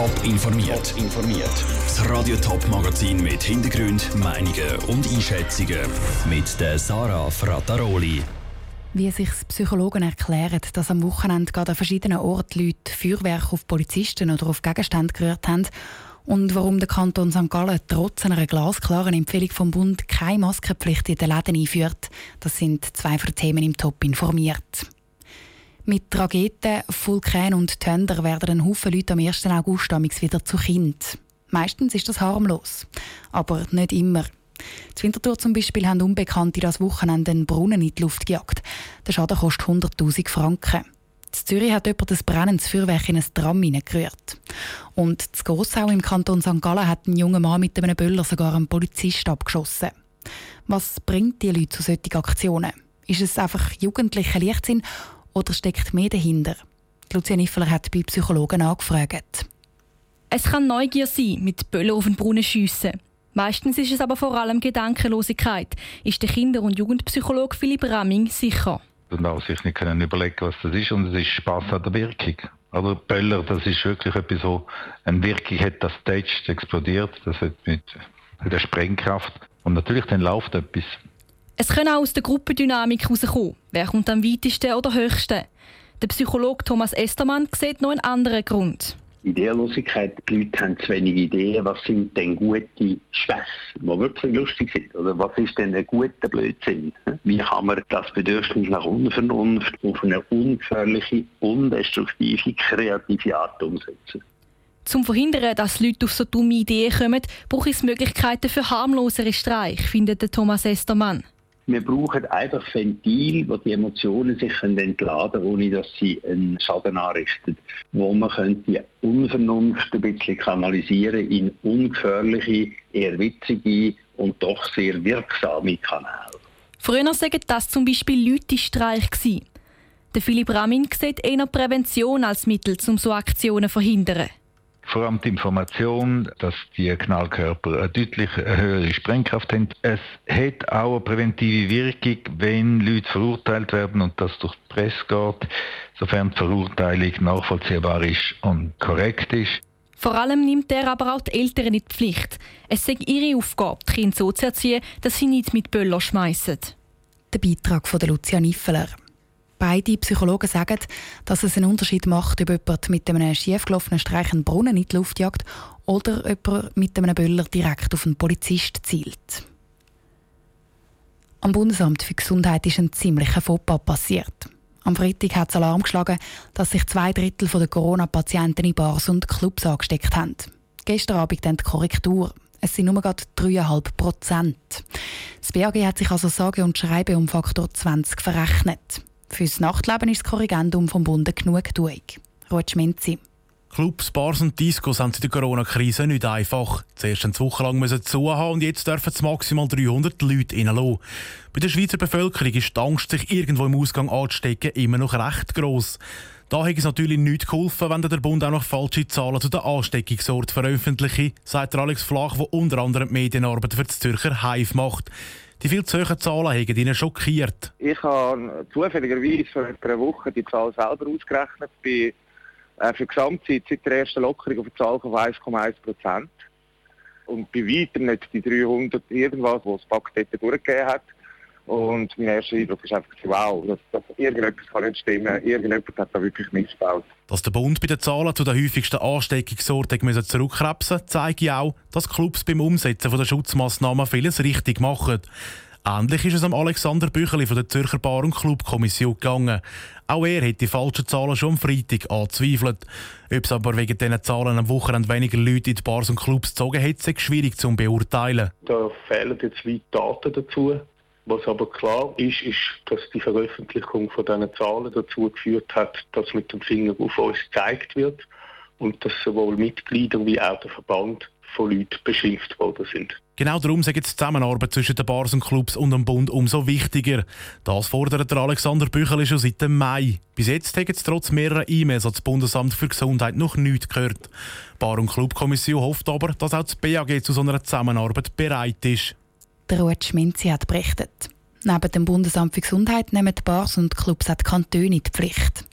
Top informiert. informiert. Das Radio Top Magazin mit Hintergrund, Meinungen und Einschätzungen mit der Sarah Frataroli. Wie sich Psychologen erklären, dass am Wochenende gerade an verschiedenen Orten Leute Feuerwerk auf Polizisten oder auf Gegenstände gerührt haben und warum der Kanton St. Gallen trotz einer glasklaren Empfehlung vom Bund keine Maskenpflicht in den Läden einführt, das sind zwei von den Themen im Top informiert. Mit Trageten, Vulkan und Tönder werden ein Haufen Leute am 1. August wieder zu Kind. Meistens ist das harmlos, aber nicht immer. Zu Winterthur zum Beispiel haben Unbekannte das Wochenende einen Brunnen in die Luft gejagt. Der Schaden kostet 100'000 Franken. In Zürich hat jemand das brennendes Feuerwerk in ein Tram hineingerührt. Und in Gossau im Kanton St. Gallen hat ein junger Mann mit einem Böller sogar einen Polizist abgeschossen. Was bringt die Leute zu solchen Aktionen? Ist es einfach jugendlicher Leichtsinn oder steckt mehr dahinter? Lucia Niffeler hat bei Psychologen angefragt. Es kann Neugier sein, mit Böller auf den Brunnen schiessen. Meistens ist es aber vor allem Gedankenlosigkeit, ist der Kinder- und Jugendpsychologe Philipp Ramming sicher. Man sich nicht können überlegen, was das ist und es ist Spaß an der Wirkung. Also Böller, das ist wirklich etwas, so eine Wirkung hat, das Stage explodiert, das hat mit der Sprengkraft und natürlich dann läuft etwas. Es kann auch aus der Gruppendynamik herauskommen. Wer kommt am weitesten oder höchsten? Der Psychologe Thomas Estermann sieht noch einen anderen Grund. Ideenlosigkeit, die Leute haben zu wenig Ideen, was sind denn gute Schwäche, die wirklich lustig sind, oder was ist denn ein guter Blödsinn? Wie kann man das Bedürfnis nach Unvernunft auf eine ungefährliche, undestruktive, kreative Art umsetzen? Zum verhindern, dass Leute auf so dumme Ideen kommen, braucht es Möglichkeiten für harmlosere Streich, findet Thomas Estermann. Wir brauchen einfach Ventil, wo die Emotionen sich entladen können, ohne dass sie einen Schaden anrichten. Wo man die Unvernunft ein bisschen kanalisieren in ungefährliche, eher witzige und doch sehr wirksame Kanäle. Früher sagen das zum Beispiel Leute Streich Der Philipp Ramin sieht eher Prävention als Mittel, um so Aktionen zu verhindern vor allem die Information, dass die Knallkörper eine deutlich höhere Sprengkraft haben. Es hat auch eine präventive Wirkung, wenn Leute verurteilt werden und das durch die Presse geht, sofern die Verurteilung nachvollziehbar ist und korrekt ist. Vor allem nimmt er aber auch die Eltern in die Pflicht. Es ist ihre Aufgabe, die Kinder so zu erziehen, dass sie nicht mit Böller schmeißen. Der Beitrag von Lucia Niffeler. Beide Psychologen sagen, dass es einen Unterschied macht, ob jemand mit einem schiefgelaufenen Streich einen Brunnen in die Luft jagt oder er mit einem Böller direkt auf einen Polizist zielt. Am Bundesamt für Gesundheit ist ein ziemlicher Fauxpas passiert. Am Freitag hat es Alarm geschlagen, dass sich zwei Drittel der Corona-Patienten in Bars und Clubs angesteckt haben. Gestern Abend dann die Korrektur. Es sind nur gerade 3,5 Prozent. Das BAG hat sich also sage und schreibe um Faktor 20 verrechnet. Fürs Nachtleben ist das Korrigendum vom Bund genugtuung. Ruth Schminzi. Clubs, Bars und Discos haben in der Corona-Krise nicht einfach. Zuerst eine Woche lang müssen zu haben und jetzt dürfen es maximal 300 Leute reinlassen. Bei der Schweizer Bevölkerung ist die Angst, sich irgendwo im Ausgang anzustecken, immer noch recht gross. Da hat es natürlich nicht geholfen, wenn der Bund auch noch falsche Zahlen zu der Ansteckungsort veröffentlicht, sagt Alex Flach, der unter anderem die Medienarbeit für das Zürcher Hive macht. Die viel zu hohen Zahlen haben ihn schockiert. Ich habe zufälligerweise vor einer Woche die Zahl selber ausgerechnet. Bei, äh, für die Gesamtzeit seit der ersten Lockerung auf eine Zahl von 1,1 Prozent. Und bei weitem nicht die 300 irgendwas, was das Pakt dort durchgegeben hat. Und mein erster Eindruck ist einfach, wow, dass, dass irgendetwas kann nicht stimmen. Irgendjemand hat da wirklich missgebaut. Dass der Bund bei den Zahlen zu den häufigsten Ansteckungsorten zurückkrebsen zeigt auch, dass Clubs beim Umsetzen der Schutzmaßnahmen vieles richtig machen. Ähnlich ist es am Alexander Bücheli von der Zürcher Bar- und Clubkommission gegangen. Auch er hat die falschen Zahlen schon am Freitag angezweifelt. Ob es aber wegen diesen Zahlen am Wochenende weniger Leute in die Bars und Clubs gezogen hat, ist schwierig zu beurteilen. Da fehlen jetzt weit Daten dazu. Was aber klar ist, ist, dass die Veröffentlichung von diesen Zahlen dazu geführt hat, dass mit dem Finger auf uns gezeigt wird und dass sowohl Mitglieder wie auch der Verband von Leuten beschimpft worden sind. Genau darum sagt die Zusammenarbeit zwischen den Bars und Clubs und dem Bund umso wichtiger. Das fordert der Alexander Büchel schon seit dem Mai. Bis jetzt haben es trotz mehrerer E-Mails an das Bundesamt für Gesundheit noch nichts gehört. Bar- und Clubkommission hofft aber, dass auch das BAG zu so einer Zusammenarbeit bereit ist. Ruth Schminzi hat berichtet. Neben dem Bundesamt für Gesundheit nehmen die Bars und Clubs auch die Kantone die Pflicht.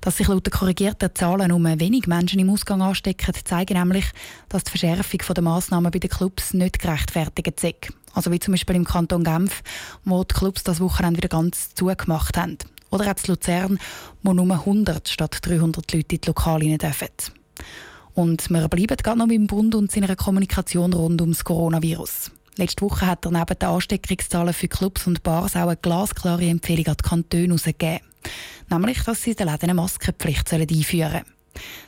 Dass sich laut der korrigierten Zahlen nur wenig Menschen im Ausgang anstecken, zeigt nämlich, dass die Verschärfung der Massnahmen bei den Clubs nicht gerechtfertigt ist. Also wie zum Beispiel im Kanton Genf, wo die Clubs das Wochenende wieder ganz zugemacht haben. Oder auch in Luzern, wo nur 100 statt 300 Leute in die Lokale dürfen. Und wir bleiben gerade noch beim Bund und seiner Kommunikation rund ums Coronavirus. Letzte Woche hat er neben den Ansteckungszahlen für Clubs und Bars auch eine glasklare Empfehlung an die Kantone herausgegeben. Nämlich, dass sie den Läden eine Maskenpflicht einführen sollen.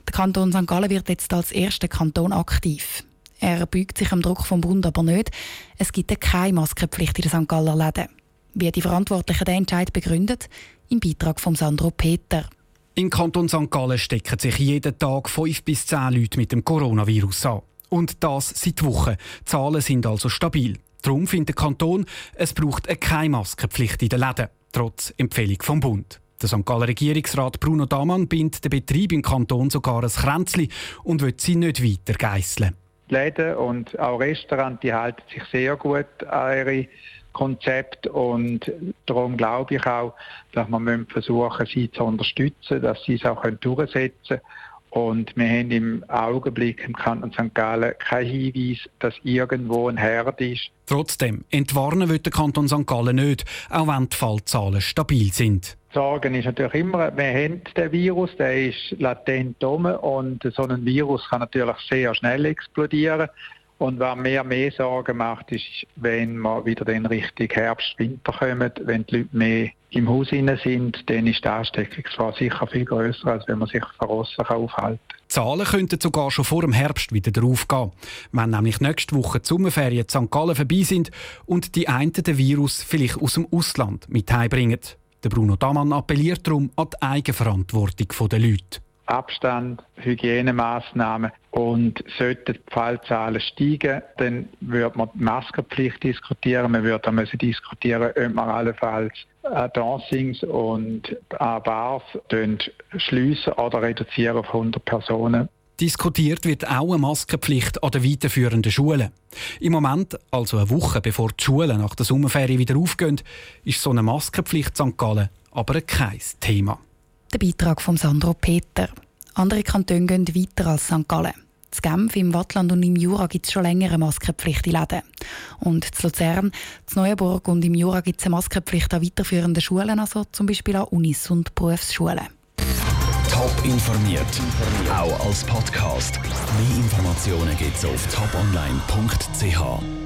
Der Kanton St. Gallen wird jetzt als erster Kanton aktiv. Er beugt sich am Druck vom Bund aber nicht. Es gibt keine Maskenpflicht in den St. Galler Läden. Wie die Verantwortlichen den Entscheid begründet, im Beitrag von Sandro Peter. Im Kanton St. Gallen stecken sich jeden Tag fünf bis zehn Leute mit dem Coronavirus an. Und das seit Wochen. Die Zahlen sind also stabil. Darum findet der Kanton, es braucht keine Maskenpflicht in den Läden, trotz Empfehlung vom Bund. Der St. Galler Regierungsrat Bruno Damann bindet den Betrieb im Kanton sogar ein Kränzchen und will sie nicht weiter geißeln. Läden und auch Restaurants die halten sich sehr gut an ihre Konzept und darum glaube ich auch, dass man versuchen sie zu unterstützen, dass sie es auch durchsetzen können und wir haben im Augenblick im Kanton St. Gallen keinen Hinweis, dass irgendwo ein Herd ist. Trotzdem, entwarnen wird der Kanton St. Gallen nicht, auch wenn die Fallzahlen stabil sind. Sorgen ist natürlich immer, wir haben den Virus, der ist latent um und so ein Virus kann natürlich sehr schnell explodieren. Und was mir mehr Sorgen macht, ist, wenn wir wieder in Richtung Herbst, Winter kommen, wenn die Leute mehr im Haus sind, dann ist die Ansteckungsgefahr sicher viel größer, als wenn man sich verrossen aufhalten kann. Zahlen könnten sogar schon vor dem Herbst wieder draufgehen, wenn nämlich nächste Woche die Sommerferien in St. Gallen vorbei sind und die einen den Virus vielleicht aus dem Ausland mit heimbringen. Der Bruno Damann appelliert darum an die Eigenverantwortung der Leute. Abstand, Hygienemaßnahmen und sollten die Fallzahlen steigen, dann würde man die Maskenpflicht diskutieren. Man würde dann diskutieren, ob man allenfalls Dancings und Bars schliessen oder reduzieren auf 100 Personen. Diskutiert wird auch eine Maskenpflicht an den weiterführenden Schulen. Im Moment, also eine Woche bevor die Schulen nach der Sommerferie wieder aufgehen, ist so eine Maskenpflicht St. Gallen aber kein Thema. Der Beitrag von Sandro Peter. Andere Kantone gehen weiter als St. Gallen. In Genf, im Wattland und im Jura gibt es schon länger eine Maskenpflicht in Läden. Und in Luzern, in Neuenburg und im Jura gibt es eine Maskenpflicht an weiterführenden Schulen, also zum Beispiel an Unis und Berufsschulen. Top informiert, auch als Podcast. Mehr Informationen gibt es auf toponline.ch.